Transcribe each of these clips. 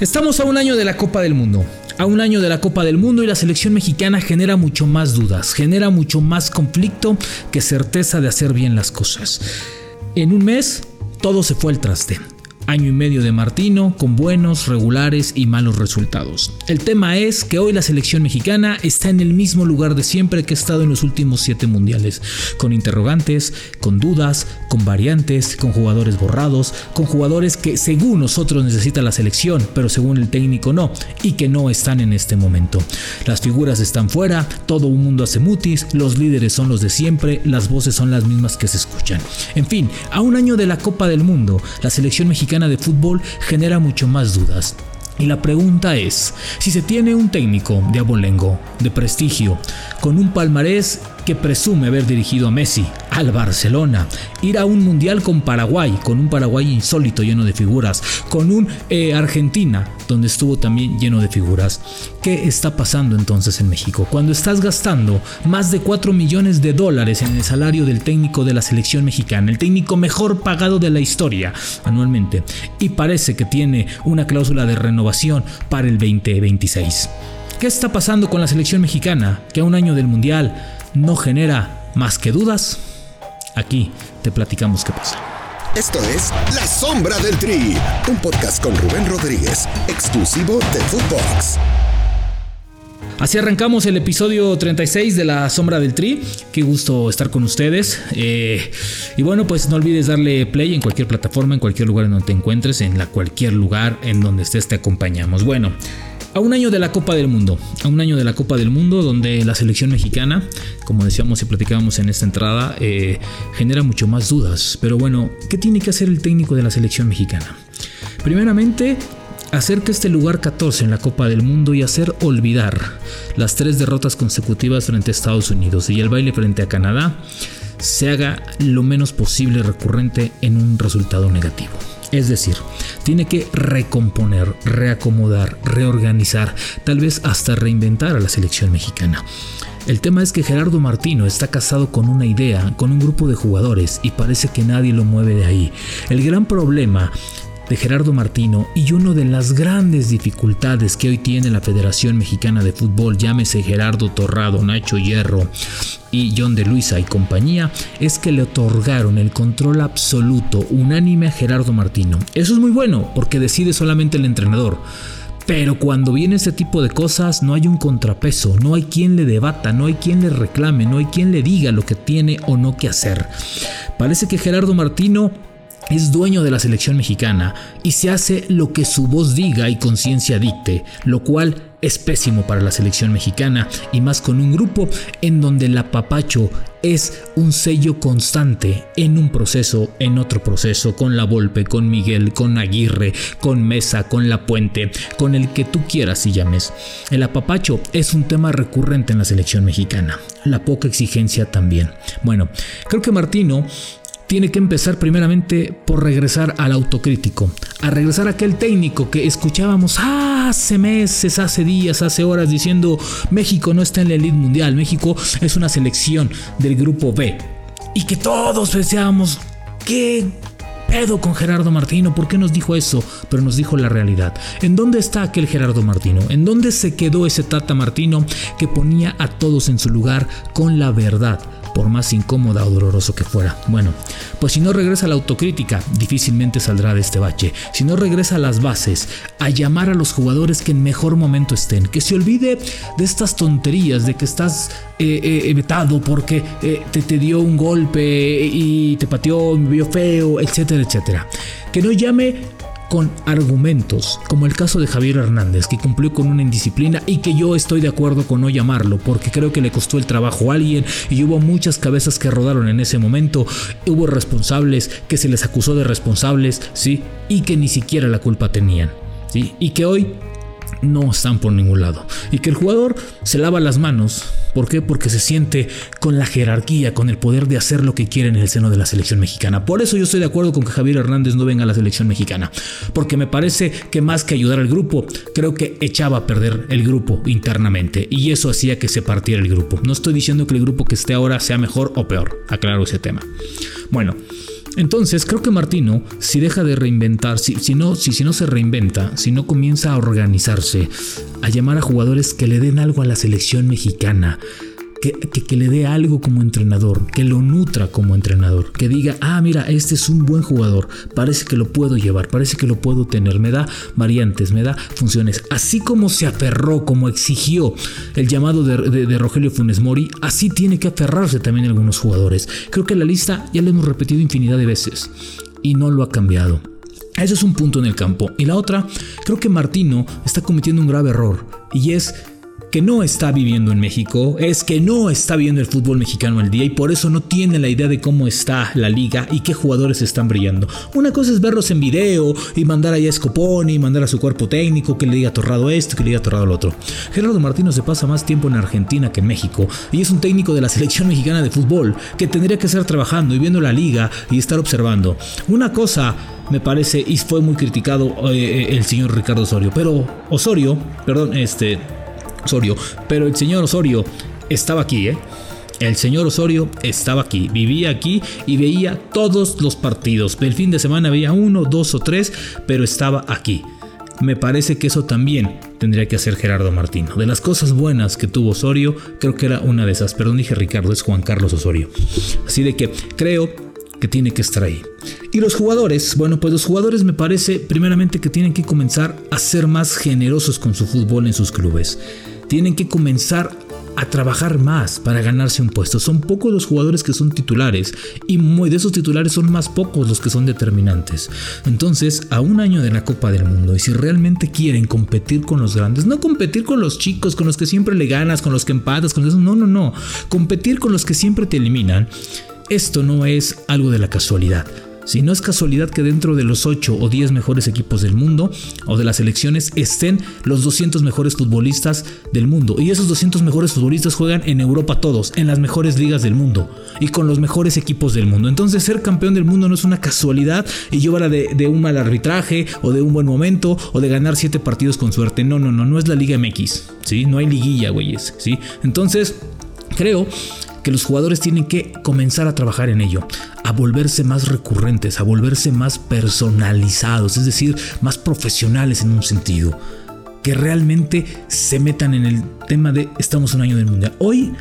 Estamos a un año de la Copa del Mundo. A un año de la Copa del Mundo y la selección mexicana genera mucho más dudas, genera mucho más conflicto que certeza de hacer bien las cosas. En un mes, todo se fue al traste año y medio de Martino con buenos, regulares y malos resultados. El tema es que hoy la selección mexicana está en el mismo lugar de siempre que ha estado en los últimos siete mundiales, con interrogantes, con dudas, con variantes, con jugadores borrados, con jugadores que según nosotros necesita la selección, pero según el técnico no, y que no están en este momento. Las figuras están fuera, todo un mundo hace mutis, los líderes son los de siempre, las voces son las mismas que se escuchan. En fin, a un año de la Copa del Mundo, la selección mexicana de fútbol genera mucho más dudas. Y la pregunta es, si se tiene un técnico de abolengo, de prestigio, con un palmarés que presume haber dirigido a Messi, al Barcelona, ir a un mundial con Paraguay, con un Paraguay insólito lleno de figuras, con un eh, Argentina donde estuvo también lleno de figuras. ¿Qué está pasando entonces en México? Cuando estás gastando más de 4 millones de dólares en el salario del técnico de la selección mexicana, el técnico mejor pagado de la historia anualmente, y parece que tiene una cláusula de renovación para el 2026. ¿Qué está pasando con la selección mexicana que a un año del Mundial no genera más que dudas? Aquí te platicamos qué pasa. Esto es La Sombra del Tri, un podcast con Rubén Rodríguez, exclusivo de Footbox. Así arrancamos el episodio 36 de La Sombra del Tri. Qué gusto estar con ustedes. Eh, y bueno, pues no olvides darle play en cualquier plataforma, en cualquier lugar en donde te encuentres, en la cualquier lugar en donde estés te acompañamos. Bueno, a un año de la Copa del Mundo, a un año de la Copa del Mundo donde la selección mexicana, como decíamos y platicábamos en esta entrada, eh, genera mucho más dudas. Pero bueno, ¿qué tiene que hacer el técnico de la selección mexicana? Primeramente, hacer que este lugar 14 en la Copa del Mundo y hacer olvidar las tres derrotas consecutivas frente a Estados Unidos y el baile frente a Canadá se haga lo menos posible recurrente en un resultado negativo. Es decir, tiene que recomponer, reacomodar, reorganizar, tal vez hasta reinventar a la selección mexicana. El tema es que Gerardo Martino está casado con una idea, con un grupo de jugadores y parece que nadie lo mueve de ahí. El gran problema de Gerardo Martino y una de las grandes dificultades que hoy tiene la Federación Mexicana de Fútbol, llámese Gerardo Torrado, Nacho Hierro y John de Luisa y compañía, es que le otorgaron el control absoluto, unánime a Gerardo Martino. Eso es muy bueno porque decide solamente el entrenador. Pero cuando viene ese tipo de cosas no hay un contrapeso, no hay quien le debata, no hay quien le reclame, no hay quien le diga lo que tiene o no que hacer. Parece que Gerardo Martino es dueño de la selección mexicana y se hace lo que su voz diga y conciencia dicte, lo cual es pésimo para la selección mexicana y más con un grupo en donde la papacho es un sello constante en un proceso, en otro proceso, con la Volpe, con Miguel, con Aguirre, con Mesa, con La Puente, con el que tú quieras y llames. El apapacho es un tema recurrente en la selección mexicana, la poca exigencia también. Bueno, creo que Martino tiene que empezar primeramente por regresar al autocrítico, a regresar a aquel técnico que escuchábamos hace meses, hace días, hace horas diciendo México no está en la elite mundial, México es una selección del grupo B. Y que todos deseábamos, ¿qué pedo con Gerardo Martino? ¿Por qué nos dijo eso? Pero nos dijo la realidad. ¿En dónde está aquel Gerardo Martino? ¿En dónde se quedó ese Tata Martino que ponía a todos en su lugar con la verdad? Por más incómoda o doloroso que fuera. Bueno, pues si no regresa a la autocrítica, difícilmente saldrá de este bache. Si no regresa a las bases, a llamar a los jugadores que en mejor momento estén, que se olvide de estas tonterías, de que estás eh, eh vetado porque eh, te, te dio un golpe y te pateó, me vio feo, etcétera, etcétera. Que no llame con argumentos, como el caso de Javier Hernández, que cumplió con una indisciplina y que yo estoy de acuerdo con no llamarlo, porque creo que le costó el trabajo a alguien y hubo muchas cabezas que rodaron en ese momento, hubo responsables que se les acusó de responsables, sí, y que ni siquiera la culpa tenían, sí, y que hoy no están por ningún lado. Y que el jugador se lava las manos. ¿Por qué? Porque se siente con la jerarquía, con el poder de hacer lo que quiere en el seno de la selección mexicana. Por eso yo estoy de acuerdo con que Javier Hernández no venga a la selección mexicana. Porque me parece que más que ayudar al grupo, creo que echaba a perder el grupo internamente. Y eso hacía que se partiera el grupo. No estoy diciendo que el grupo que esté ahora sea mejor o peor. Aclaro ese tema. Bueno. Entonces, creo que Martino, si deja de reinventar, si, si, no, si, si no se reinventa, si no comienza a organizarse, a llamar a jugadores que le den algo a la selección mexicana, que, le dé algo como entrenador, que lo nutra como entrenador, que diga, ah, mira, este es un buen jugador, parece que lo puedo llevar, parece que lo puedo tener, me da variantes, me da funciones. Así como se aferró, como exigió el llamado de, Rogelio Funes Mori, así tiene que aferrarse también algunos jugadores. Creo que la lista ya la hemos repetido infinidad de veces y no lo ha cambiado. Eso es un punto en el campo. Y la otra, creo que Martino está cometiendo un grave error y es que no está viviendo en México, es que no está viendo el fútbol mexicano al día y por eso no tiene la idea de cómo está la liga y qué jugadores están brillando. Una cosa es verlos en video y mandar allá a y mandar a su cuerpo técnico que le diga torrado esto, que le diga torrado lo otro. Gerardo Martino se pasa más tiempo en Argentina que en México y es un técnico de la selección mexicana de fútbol que tendría que estar trabajando y viendo la liga y estar observando. Una cosa me parece y fue muy criticado eh, el señor Ricardo Osorio, pero Osorio, perdón, este Osorio. Pero el señor Osorio estaba aquí, ¿eh? El señor Osorio estaba aquí, vivía aquí y veía todos los partidos. El fin de semana veía uno, dos o tres, pero estaba aquí. Me parece que eso también tendría que hacer Gerardo Martino. De las cosas buenas que tuvo Osorio, creo que era una de esas. Perdón, dije Ricardo, es Juan Carlos Osorio. Así de que creo que tiene que estar ahí. Y los jugadores, bueno, pues los jugadores me parece primeramente que tienen que comenzar a ser más generosos con su fútbol en sus clubes tienen que comenzar a trabajar más para ganarse un puesto. Son pocos los jugadores que son titulares y muy de esos titulares son más pocos los que son determinantes. Entonces, a un año de la Copa del Mundo y si realmente quieren competir con los grandes, no competir con los chicos, con los que siempre le ganas, con los que empatas, con eso, no, no, no, competir con los que siempre te eliminan. Esto no es algo de la casualidad. Si no es casualidad que dentro de los 8 o 10 mejores equipos del mundo o de las selecciones estén los 200 mejores futbolistas del mundo. Y esos 200 mejores futbolistas juegan en Europa todos, en las mejores ligas del mundo y con los mejores equipos del mundo. Entonces ser campeón del mundo no es una casualidad y llevará de, de un mal arbitraje o de un buen momento o de ganar 7 partidos con suerte. No, no, no, no es la Liga MX. ¿sí? No hay liguilla, güeyes. ¿sí? Entonces creo que los jugadores tienen que comenzar a trabajar en ello, a volverse más recurrentes, a volverse más personalizados, es decir, más profesionales en un sentido, que realmente se metan en el tema de estamos un año del mundial. Hoy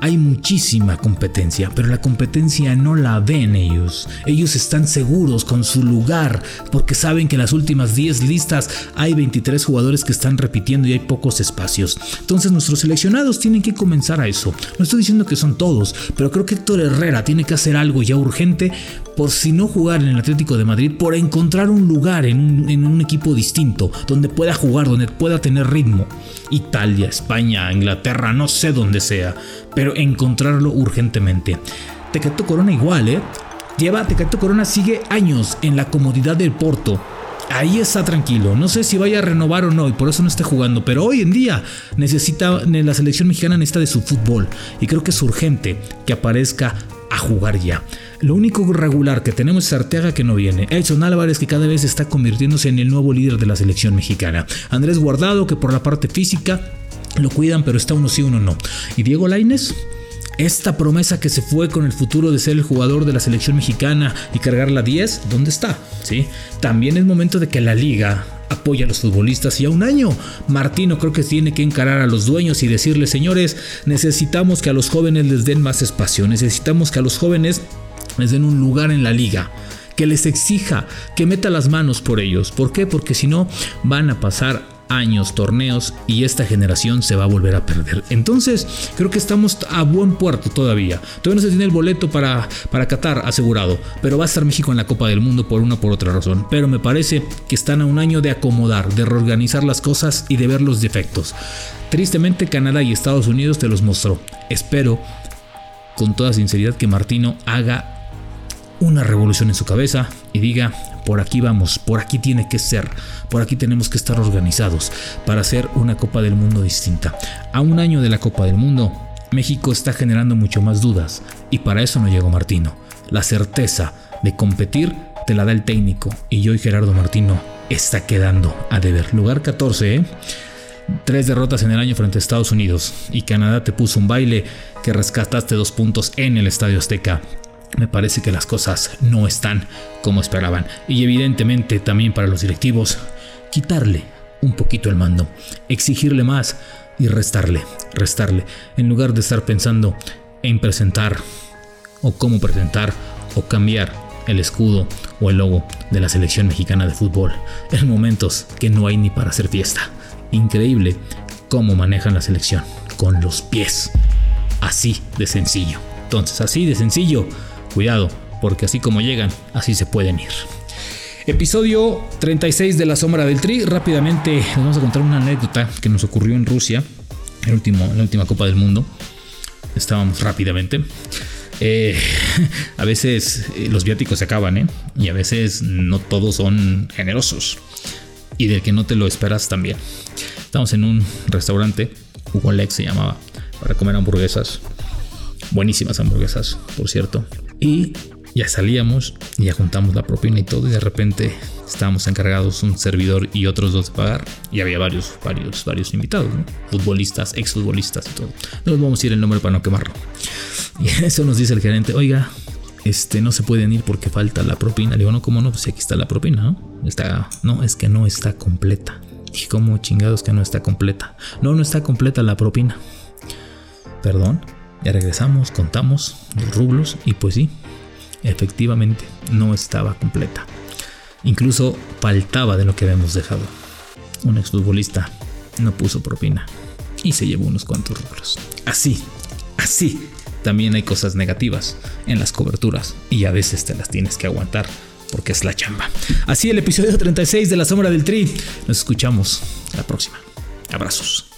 hay muchísima competencia, pero la competencia no la ven ellos. Ellos están seguros con su lugar porque saben que en las últimas 10 listas hay 23 jugadores que están repitiendo y hay pocos espacios. Entonces nuestros seleccionados tienen que comenzar a eso. No estoy diciendo que son todos, pero creo que Héctor Herrera tiene que hacer algo ya urgente por si no jugar en el Atlético de Madrid, por encontrar un lugar en un, en un equipo distinto, donde pueda jugar, donde pueda tener ritmo. Italia, España, Inglaterra, no sé dónde sea, pero encontrarlo urgentemente. Tecato Corona igual, ¿eh? Lleva, Tecato Corona sigue años en la comodidad del Porto. Ahí está tranquilo. No sé si vaya a renovar o no y por eso no está jugando. Pero hoy en día necesita, la selección mexicana necesita de su fútbol. Y creo que es urgente que aparezca a jugar ya. Lo único regular que tenemos es Arteaga que no viene. Edson Álvarez que cada vez está convirtiéndose en el nuevo líder de la selección mexicana. Andrés Guardado que por la parte física lo cuidan pero está uno sí uno no. Y Diego Laines esta promesa que se fue con el futuro de ser el jugador de la selección mexicana y cargar la 10, ¿dónde está? ¿Sí? También es momento de que la liga apoya a los futbolistas y a un año. Martino creo que tiene que encarar a los dueños y decirles, señores, necesitamos que a los jóvenes les den más espacio, necesitamos que a los jóvenes les den un lugar en la liga que les exija que meta las manos por ellos. ¿Por qué? Porque si no van a pasar años, torneos y esta generación se va a volver a perder. Entonces, creo que estamos a buen puerto todavía. Todavía no se tiene el boleto para, para Qatar asegurado, pero va a estar México en la Copa del Mundo por una o por otra razón. Pero me parece que están a un año de acomodar, de reorganizar las cosas y de ver los defectos. Tristemente, Canadá y Estados Unidos te los mostró. Espero con toda sinceridad que Martino haga una revolución en su cabeza y diga, por aquí vamos, por aquí tiene que ser, por aquí tenemos que estar organizados para hacer una Copa del Mundo distinta. A un año de la Copa del Mundo, México está generando mucho más dudas y para eso no llegó Martino. La certeza de competir te la da el técnico y yo y Gerardo Martino está quedando a deber. Lugar 14, ¿eh? Tres derrotas en el año frente a Estados Unidos y Canadá te puso un baile que rescataste dos puntos en el Estadio Azteca me parece que las cosas no están como esperaban. Y evidentemente también para los directivos, quitarle un poquito el mando, exigirle más y restarle, restarle, en lugar de estar pensando en presentar o cómo presentar o cambiar el escudo o el logo de la selección mexicana de fútbol en momentos que no hay ni para hacer fiesta. Increíble cómo manejan la selección con los pies. Así de sencillo. Entonces, así de sencillo. Cuidado, porque así como llegan, así se pueden ir. Episodio 36 de La Sombra del Tri. Rápidamente les vamos a contar una anécdota que nos ocurrió en Rusia, el último, en la última Copa del Mundo. Estábamos rápidamente. Eh, a veces eh, los viáticos se acaban, ¿eh? Y a veces no todos son generosos. Y del que no te lo esperas también. Estamos en un restaurante, Hugo Lex se llamaba, para comer hamburguesas. Buenísimas hamburguesas, por cierto. Y ya salíamos, ya juntamos la propina y todo, y de repente estábamos encargados un servidor y otros dos de pagar, y había varios, varios, varios invitados, ¿no? futbolistas, exfutbolistas y todo. No les vamos a ir el nombre para no quemarlo. Y eso nos dice el gerente, oiga, este, no se pueden ir porque falta la propina. Le digo, no, ¿cómo no? Pues aquí está la propina, ¿no? Está, no, es que no está completa. Dije, ¿cómo chingados que no está completa? No, no está completa la propina. Perdón, ya regresamos, contamos los rublos y pues sí, efectivamente no estaba completa. Incluso faltaba de lo que habíamos dejado. Un exfutbolista no puso propina y se llevó unos cuantos rublos. Así, así. También hay cosas negativas en las coberturas y a veces te las tienes que aguantar porque es la chamba. Así el episodio 36 de La Sombra del Tri. Nos escuchamos la próxima. Abrazos.